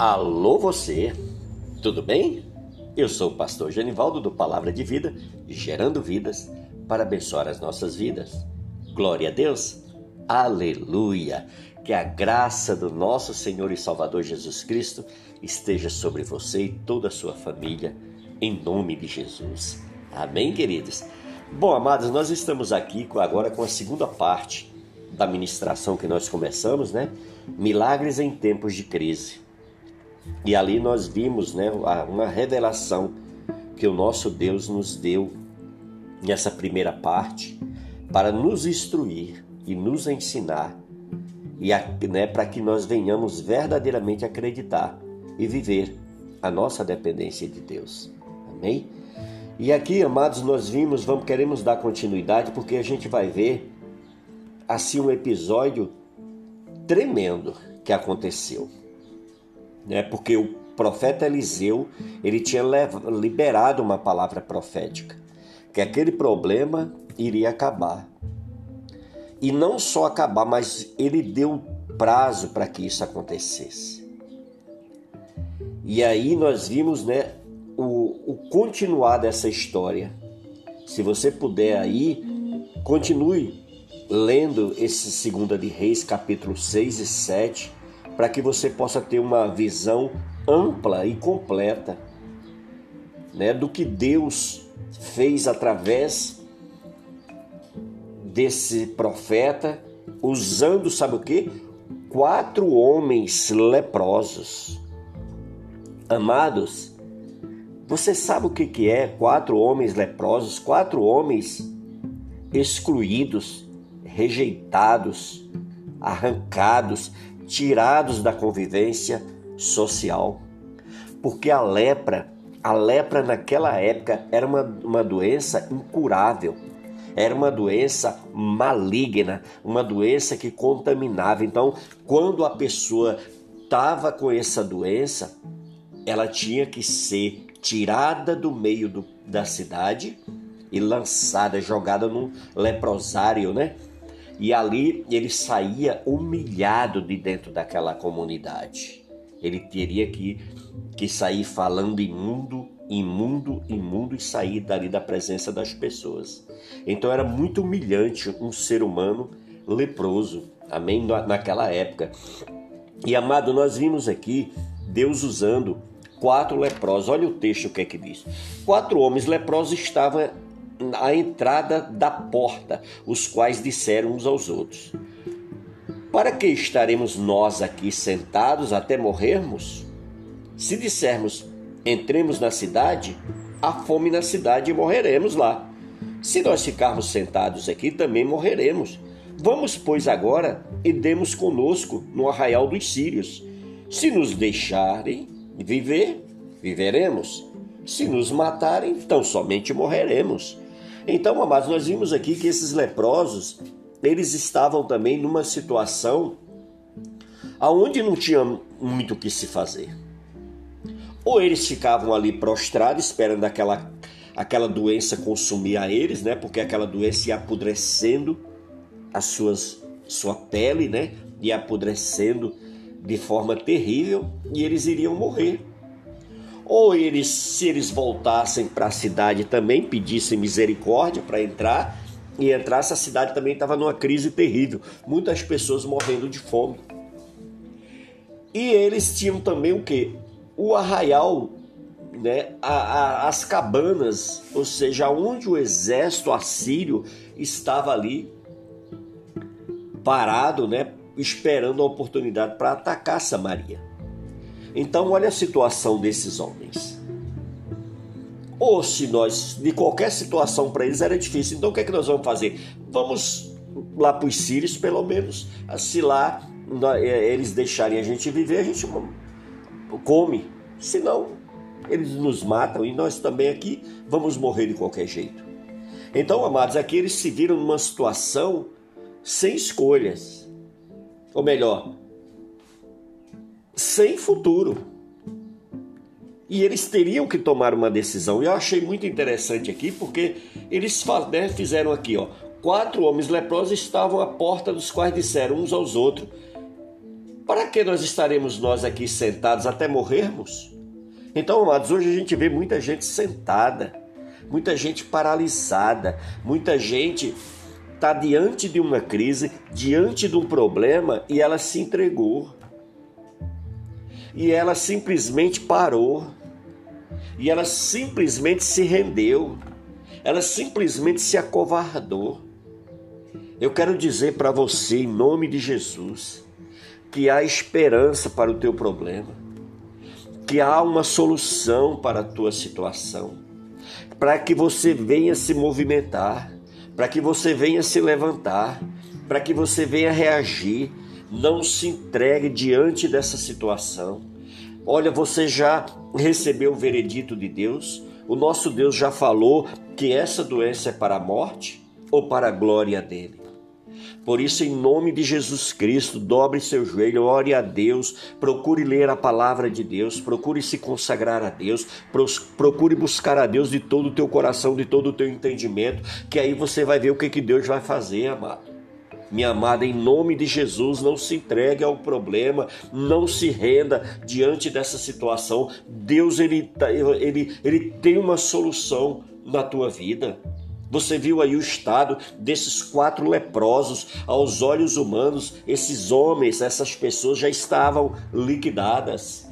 Alô você, tudo bem? Eu sou o pastor Genivaldo do Palavra de Vida, gerando vidas para abençoar as nossas vidas. Glória a Deus, aleluia! Que a graça do nosso Senhor e Salvador Jesus Cristo esteja sobre você e toda a sua família, em nome de Jesus. Amém, queridos? Bom, amados, nós estamos aqui agora com a segunda parte da ministração que nós começamos, né? Milagres em tempos de crise. E ali nós vimos, né, uma revelação que o nosso Deus nos deu nessa primeira parte para nos instruir e nos ensinar e né, para que nós venhamos verdadeiramente acreditar e viver a nossa dependência de Deus. Amém? E aqui, amados, nós vimos, vamos queremos dar continuidade porque a gente vai ver assim um episódio tremendo que aconteceu. Né? Porque o profeta Eliseu, ele tinha liberado uma palavra profética, que aquele problema iria acabar. E não só acabar, mas ele deu prazo para que isso acontecesse. E aí nós vimos, né, o, o continuar dessa história. Se você puder aí, continue lendo esse Segunda de Reis, capítulo 6 e 7, para que você possa ter uma visão ampla e completa né, do que Deus fez através desse profeta, usando, sabe o que? Quatro homens leprosos. Amados, você sabe o que, que é quatro homens leprosos? Quatro homens excluídos, rejeitados, arrancados, tirados da convivência social. Porque a lepra, a lepra naquela época era uma, uma doença incurável. Era uma doença maligna, uma doença que contaminava. Então, quando a pessoa estava com essa doença, ela tinha que ser tirada do meio do, da cidade e lançada, jogada num leprosário, né? E ali ele saía humilhado de dentro daquela comunidade. Ele teria que, que sair falando imundo, imundo, imundo e sair dali da presença das pessoas. Então era muito humilhante um ser humano leproso, amém? Naquela época. E amado, nós vimos aqui Deus usando quatro leprosos. Olha o texto o que é que diz. Quatro homens leprosos estavam à entrada da porta, os quais disseram uns aos outros: Para que estaremos nós aqui sentados até morrermos? Se dissermos: Entremos na cidade, há fome na cidade e morreremos lá. Se nós ficarmos sentados aqui, também morreremos. Vamos, pois, agora e demos conosco no arraial dos sírios. Se nos deixarem viver, viveremos. Se nos matarem, então somente morreremos. Então, amados, nós vimos aqui que esses leprosos, eles estavam também numa situação aonde não tinha muito o que se fazer. Ou eles ficavam ali prostrados, esperando aquela, aquela doença consumir a eles, né? Porque aquela doença ia apodrecendo as suas, sua pele, né? Ia apodrecendo de forma terrível e eles iriam morrer ou eles, se eles voltassem para a cidade também, pedissem misericórdia para entrar, e entrasse, a cidade também estava numa crise terrível, muitas pessoas morrendo de fome. E eles tinham também o que? O arraial, né? A, a, as cabanas, ou seja, onde o exército assírio estava ali parado, né? esperando a oportunidade para atacar Samaria. Então, olha a situação desses homens. Ou se nós, de qualquer situação para eles era difícil, então o que é que nós vamos fazer? Vamos lá para os sírios, pelo menos, se lá é, eles deixarem a gente viver, a gente come. Senão, eles nos matam e nós também aqui vamos morrer de qualquer jeito. Então, amados, aqui eles se viram numa situação sem escolhas. Ou melhor, sem futuro. E eles teriam que tomar uma decisão. E eu achei muito interessante aqui, porque eles né, fizeram aqui, ó. Quatro homens leprosos estavam à porta, dos quais disseram uns aos outros: Para que nós estaremos nós aqui sentados até morrermos? Então, amados, hoje a gente vê muita gente sentada, muita gente paralisada, muita gente está diante de uma crise, diante de um problema e ela se entregou. E ela simplesmente parou. E ela simplesmente se rendeu. Ela simplesmente se acovardou. Eu quero dizer para você, em nome de Jesus, que há esperança para o teu problema, que há uma solução para a tua situação, para que você venha se movimentar, para que você venha se levantar, para que você venha reagir. Não se entregue diante dessa situação. Olha, você já recebeu o veredito de Deus? O nosso Deus já falou que essa doença é para a morte ou para a glória dele? Por isso, em nome de Jesus Cristo, dobre seu joelho, ore a Deus, procure ler a palavra de Deus, procure se consagrar a Deus, procure buscar a Deus de todo o teu coração, de todo o teu entendimento, que aí você vai ver o que, que Deus vai fazer, amado. Minha amada, em nome de Jesus, não se entregue ao problema, não se renda diante dessa situação. Deus ele, tá, ele, ele tem uma solução na tua vida. Você viu aí o estado desses quatro leprosos aos olhos humanos, esses homens, essas pessoas já estavam liquidadas.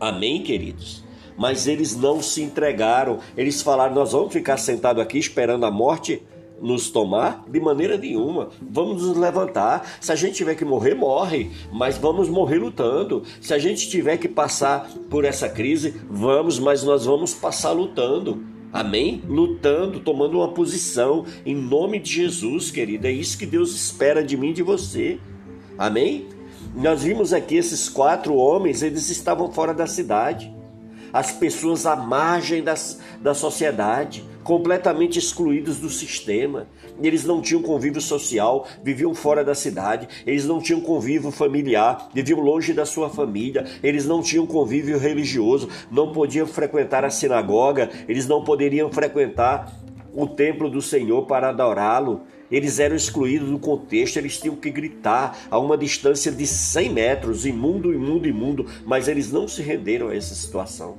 Amém, queridos? Mas eles não se entregaram. Eles falaram: Nós vamos ficar sentados aqui esperando a morte nos tomar? De maneira nenhuma. Vamos nos levantar. Se a gente tiver que morrer, morre. Mas vamos morrer lutando. Se a gente tiver que passar por essa crise, vamos, mas nós vamos passar lutando. Amém? Lutando, tomando uma posição em nome de Jesus, querida. É isso que Deus espera de mim e de você. Amém? Nós vimos aqui esses quatro homens, eles estavam fora da cidade. As pessoas à margem das, da sociedade completamente excluídos do sistema. Eles não tinham convívio social, viviam fora da cidade, eles não tinham convívio familiar, viviam longe da sua família, eles não tinham convívio religioso, não podiam frequentar a sinagoga, eles não poderiam frequentar o templo do Senhor para adorá-lo. Eles eram excluídos do contexto, eles tinham que gritar a uma distância de 100 metros, imundo, imundo, imundo, mas eles não se renderam a essa situação.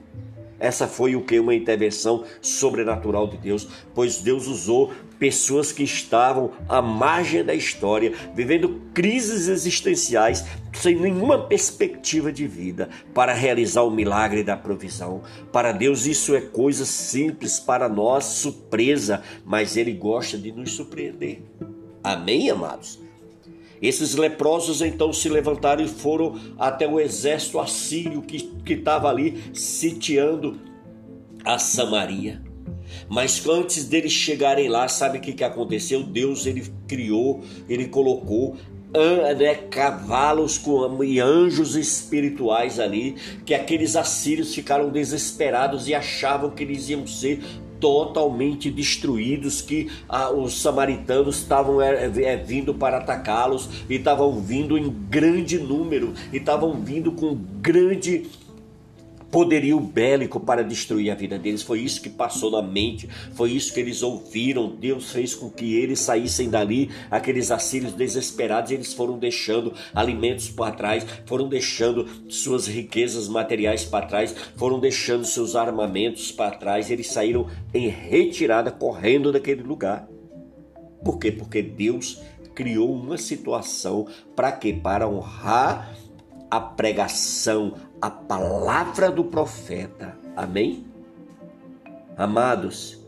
Essa foi o que? Uma intervenção sobrenatural de Deus, pois Deus usou pessoas que estavam à margem da história, vivendo crises existenciais, sem nenhuma perspectiva de vida, para realizar o milagre da provisão. Para Deus isso é coisa simples, para nós surpresa, mas Ele gosta de nos surpreender. Amém, amados? Esses leprosos então se levantaram e foram até o exército assírio que estava ali sitiando a Samaria. Mas antes deles chegarem lá, sabe o que, que aconteceu? Deus ele criou, ele colocou né, cavalos com, e anjos espirituais ali, que aqueles assírios ficaram desesperados e achavam que eles iam ser totalmente destruídos, que ah, os samaritanos estavam é, é, vindo para atacá-los e estavam vindo em grande número e estavam vindo com grande poderio bélico para destruir a vida deles. Foi isso que passou na mente, foi isso que eles ouviram. Deus fez com que eles saíssem dali, aqueles assírios desesperados, eles foram deixando alimentos para trás, foram deixando suas riquezas materiais para trás, foram deixando seus armamentos para trás, eles saíram em retirada, correndo daquele lugar. Por quê? Porque Deus criou uma situação para quê? Para honrar a pregação, a palavra do profeta. Amém? Amados,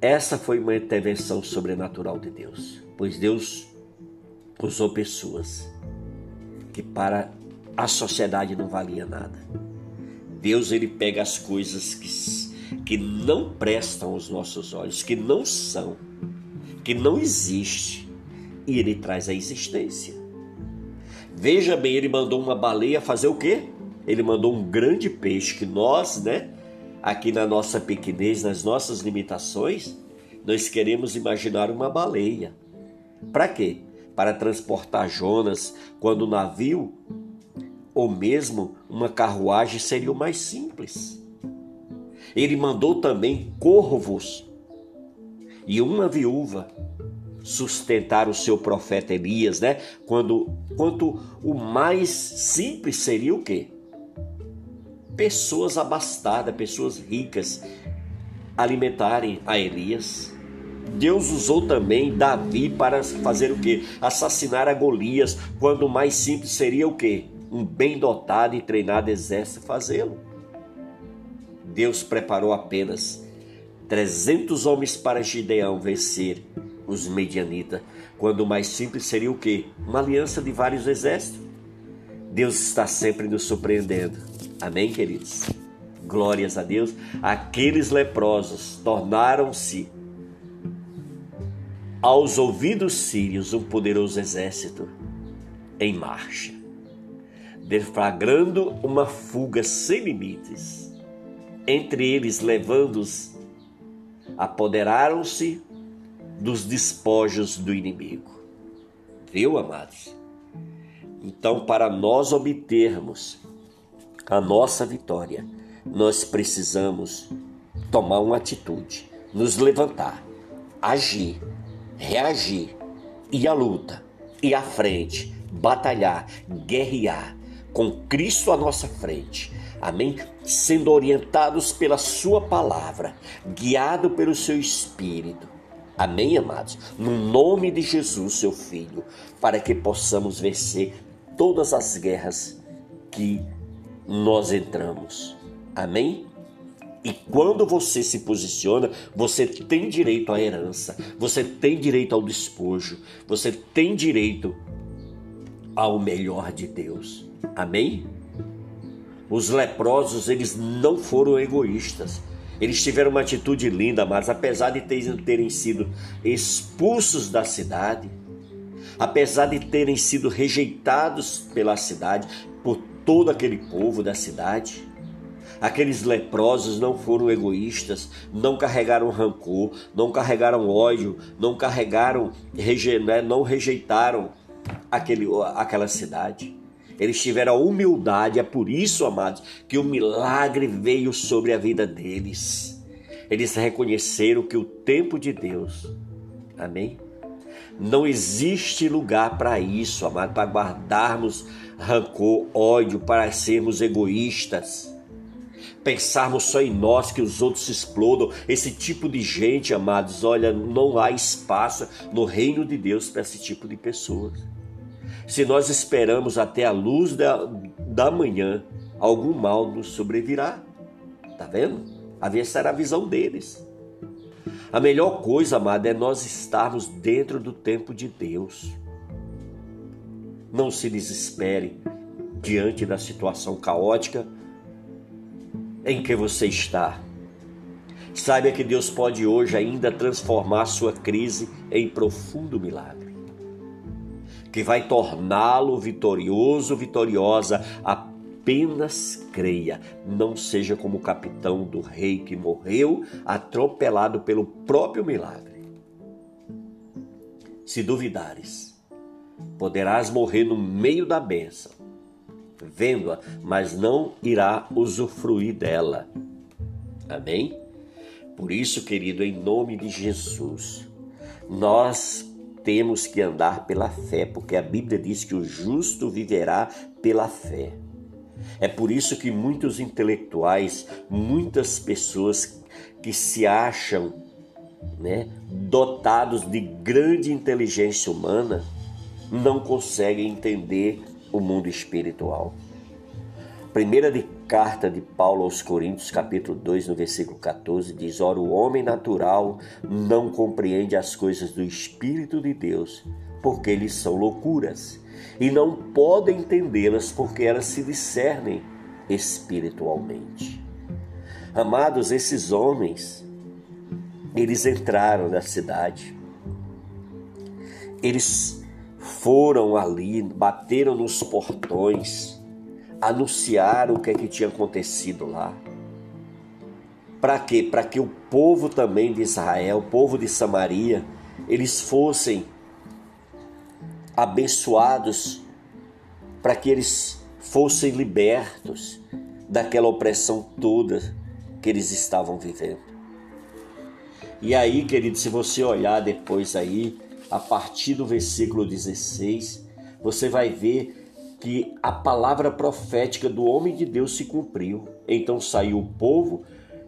essa foi uma intervenção sobrenatural de Deus, pois Deus usou pessoas que para a sociedade não valia nada. Deus ele pega as coisas que, que não prestam aos nossos olhos, que não são, que não existe, e ele traz a existência. Veja bem, ele mandou uma baleia fazer o quê? Ele mandou um grande peixe que nós, né, aqui na nossa pequenez, nas nossas limitações, nós queremos imaginar uma baleia. Para quê? Para transportar Jonas quando o navio ou mesmo uma carruagem seria o mais simples. Ele mandou também corvos e uma viúva sustentar o seu profeta Elias, né? Quando quanto o mais simples seria o quê? Pessoas abastadas, pessoas ricas alimentarem a Elias. Deus usou também Davi para fazer o quê? Assassinar a Golias, quando mais simples seria o quê? Um bem dotado e treinado exército fazê-lo. Deus preparou apenas 300 homens para Gideão vencer os medianitas, quando mais simples seria o quê? Uma aliança de vários exércitos. Deus está sempre nos surpreendendo. Amém, queridos? Glórias a Deus. Aqueles leprosos tornaram-se aos ouvidos sírios um poderoso exército em marcha, deflagrando uma fuga sem limites. Entre eles, levando-os, apoderaram-se dos despojos do inimigo. Viu, amados? Então, para nós obtermos a nossa vitória, nós precisamos tomar uma atitude, nos levantar, agir reagir, ir à luta, ir à frente, batalhar, guerrear com Cristo à nossa frente. Amém? Sendo orientados pela Sua palavra, guiado pelo Seu Espírito. Amém, amados? No nome de Jesus, Seu Filho, para que possamos vencer todas as guerras que nós entramos. Amém? E quando você se posiciona, você tem direito à herança, você tem direito ao despojo, você tem direito ao melhor de Deus. Amém? Os leprosos, eles não foram egoístas. Eles tiveram uma atitude linda, mas apesar de terem sido expulsos da cidade, apesar de terem sido rejeitados pela cidade, por todo aquele povo da cidade, Aqueles leprosos não foram egoístas, não carregaram rancor, não carregaram ódio, não carregaram, né, não rejeitaram aquele, aquela cidade. Eles tiveram a humildade, é por isso, amados, que o milagre veio sobre a vida deles. Eles reconheceram que o tempo de Deus, amém? Não existe lugar para isso, amado, para guardarmos rancor, ódio, para sermos egoístas pensarmos só em nós, que os outros explodam. Esse tipo de gente, amados, olha, não há espaço no reino de Deus para esse tipo de pessoas. Se nós esperamos até a luz da, da manhã, algum mal nos sobrevirá. Tá vendo? Essa era a visão deles. A melhor coisa, amado, é nós estarmos dentro do tempo de Deus. Não se desespere diante da situação caótica em que você está. Saiba que Deus pode hoje ainda transformar sua crise em profundo milagre, que vai torná-lo vitorioso, vitoriosa. Apenas creia, não seja como o capitão do rei que morreu atropelado pelo próprio milagre. Se duvidares, poderás morrer no meio da bênção vendo-a, mas não irá usufruir dela. Amém? Por isso, querido, em nome de Jesus, nós temos que andar pela fé, porque a Bíblia diz que o justo viverá pela fé. É por isso que muitos intelectuais, muitas pessoas que se acham né, dotados de grande inteligência humana, não conseguem entender o mundo espiritual. Primeira de carta de Paulo aos Coríntios, capítulo 2, no versículo 14, diz: Ora, o homem natural não compreende as coisas do Espírito de Deus, porque eles são loucuras, e não pode entendê-las porque elas se discernem espiritualmente. Amados, esses homens, eles entraram na cidade, eles foram ali, bateram nos portões, anunciaram o que é que tinha acontecido lá. Para quê? Para que o povo também de Israel, o povo de Samaria, eles fossem abençoados, para que eles fossem libertos daquela opressão toda que eles estavam vivendo. E aí, querido, se você olhar depois aí, a partir do versículo 16, você vai ver que a palavra profética do homem de Deus se cumpriu. Então saiu o povo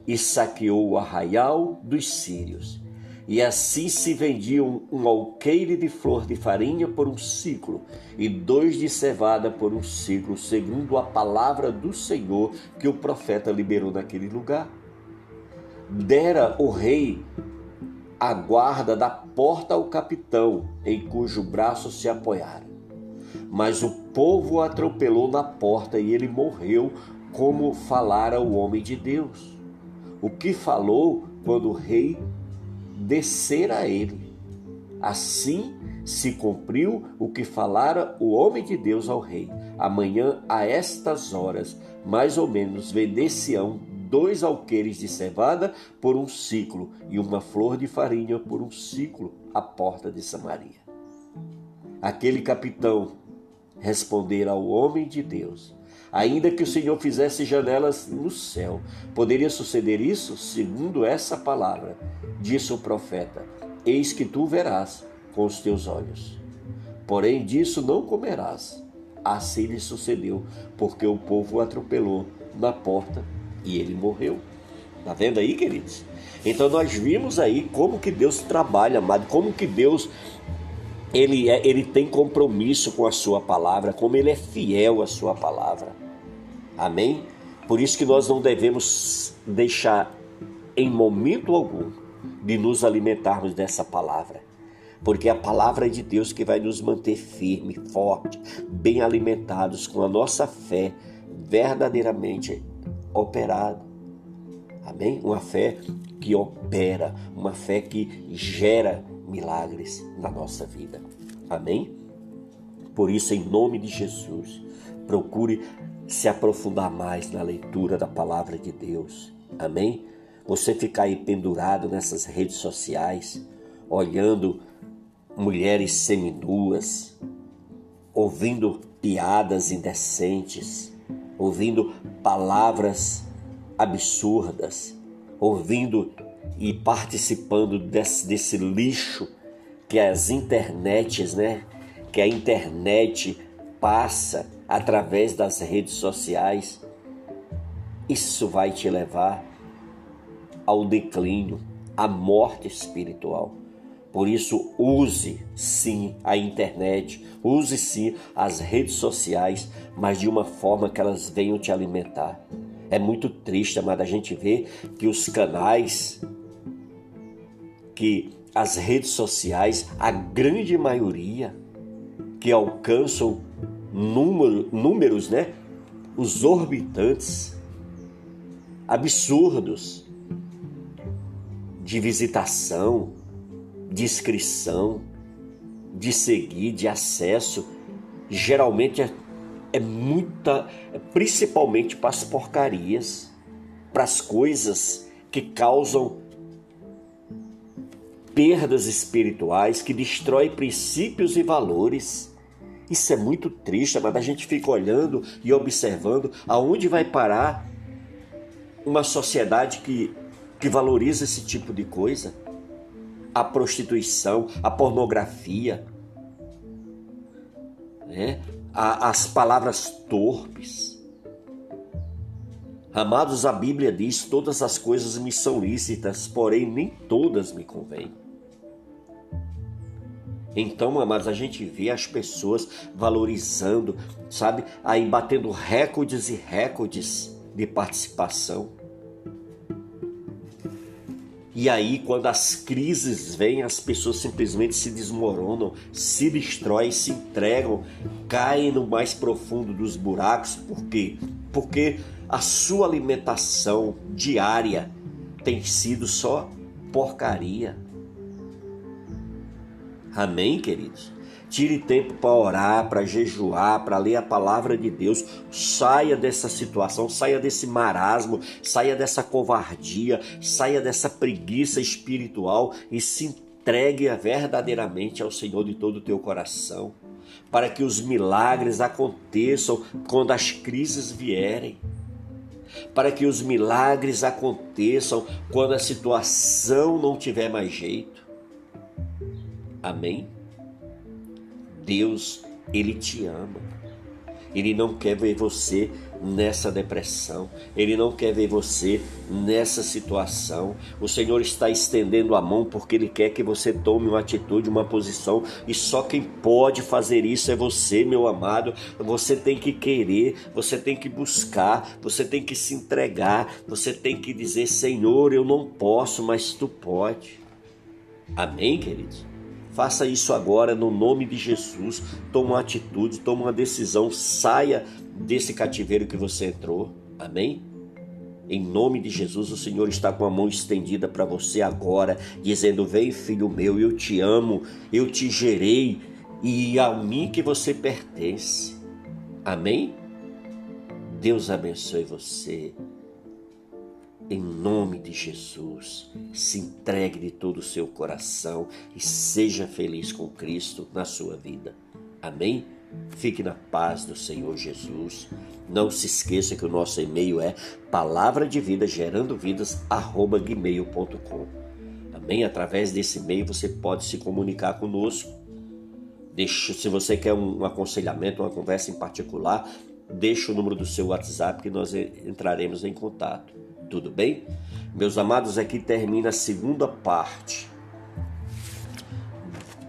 e saqueou o arraial dos sírios. E assim se vendiam um alqueire de flor de farinha por um ciclo, e dois de cevada por um ciclo, segundo a palavra do Senhor que o profeta liberou naquele lugar. Dera o rei a guarda da porta ao capitão, em cujo braço se apoiaram. Mas o povo o atropelou na porta e ele morreu, como falara o homem de Deus. O que falou quando o rei descer a ele. Assim se cumpriu o que falara o homem de Deus ao rei. Amanhã, a estas horas, mais ou menos, vender-se-ão dois alqueires de cevada por um ciclo e uma flor de farinha por um ciclo à porta de Samaria. Aquele capitão respondera ao homem de Deus: Ainda que o Senhor fizesse janelas no céu, poderia suceder isso? Segundo essa palavra, disse o profeta: Eis que tu verás com os teus olhos. Porém, disso não comerás. Assim lhe sucedeu, porque o povo o atropelou na porta e ele morreu. Tá vendo aí, queridos? Então nós vimos aí como que Deus trabalha, amado, como que Deus ele, é, ele tem compromisso com a sua palavra, como ele é fiel à sua palavra. Amém? Por isso que nós não devemos deixar em momento algum de nos alimentarmos dessa palavra. Porque é a palavra de Deus que vai nos manter firme, forte, bem alimentados com a nossa fé verdadeiramente operada. Amém? Uma fé que opera, uma fé que gera milagres na nossa vida. Amém? Por isso, em nome de Jesus, procure se aprofundar mais na leitura da palavra de Deus. Amém? Você ficar aí pendurado nessas redes sociais, olhando mulheres seminuas, ouvindo piadas indecentes, ouvindo palavras absurdas, ouvindo e participando desse, desse lixo que as internets, né? Que a internet passa através das redes sociais, isso vai te levar ao declínio, à morte espiritual. Por isso, use sim a internet, use sim as redes sociais, mas de uma forma que elas venham te alimentar. É muito triste, mas a gente vê que os canais, que as redes sociais, a grande maioria que alcançam número, números, né? Os orbitantes absurdos de visitação, de inscrição, de seguir, de acesso, geralmente é, é muita, principalmente para as porcarias, para as coisas que causam perdas espirituais, que destrói princípios e valores. Isso é muito triste, mas a gente fica olhando e observando aonde vai parar uma sociedade que, que valoriza esse tipo de coisa. A prostituição, a pornografia, né? a, as palavras torpes. Amados, a Bíblia diz: todas as coisas me são lícitas, porém nem todas me convêm. Então, amados, a gente vê as pessoas valorizando, sabe? Aí batendo recordes e recordes de participação. E aí, quando as crises vêm, as pessoas simplesmente se desmoronam, se destroem, se entregam, caem no mais profundo dos buracos. Por quê? Porque a sua alimentação diária tem sido só porcaria Amém, queridos? Tire tempo para orar, para jejuar, para ler a palavra de Deus. Saia dessa situação, saia desse marasmo, saia dessa covardia, saia dessa preguiça espiritual e se entregue verdadeiramente ao Senhor de todo o teu coração, para que os milagres aconteçam quando as crises vierem. Para que os milagres aconteçam quando a situação não tiver mais jeito Amém? Deus, ele te ama. Ele não quer ver você nessa depressão. Ele não quer ver você nessa situação. O Senhor está estendendo a mão porque Ele quer que você tome uma atitude, uma posição. E só quem pode fazer isso é você, meu amado. Você tem que querer, você tem que buscar, você tem que se entregar, você tem que dizer: Senhor, eu não posso, mas tu pode. Amém, queridos? Faça isso agora no nome de Jesus. Toma uma atitude, toma uma decisão, saia desse cativeiro que você entrou. Amém? Em nome de Jesus, o Senhor está com a mão estendida para você agora, dizendo: Vem, filho meu, eu te amo, eu te gerei e a mim que você pertence. Amém? Deus abençoe você. Em nome de Jesus, se entregue de todo o seu coração e seja feliz com Cristo na sua vida. Amém? Fique na paz do Senhor Jesus. Não se esqueça que o nosso e-mail é palavra de vida gerando vidas. Amém? Através desse e-mail você pode se comunicar conosco. Deixa, se você quer um, um aconselhamento, uma conversa em particular, deixa o número do seu WhatsApp que nós entraremos em contato. Tudo bem? Meus amados, aqui termina a segunda parte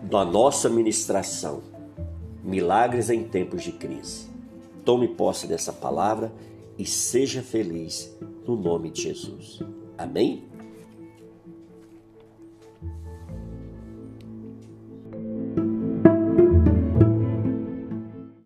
da nossa ministração. Milagres em tempos de crise. Tome posse dessa palavra e seja feliz no nome de Jesus. Amém?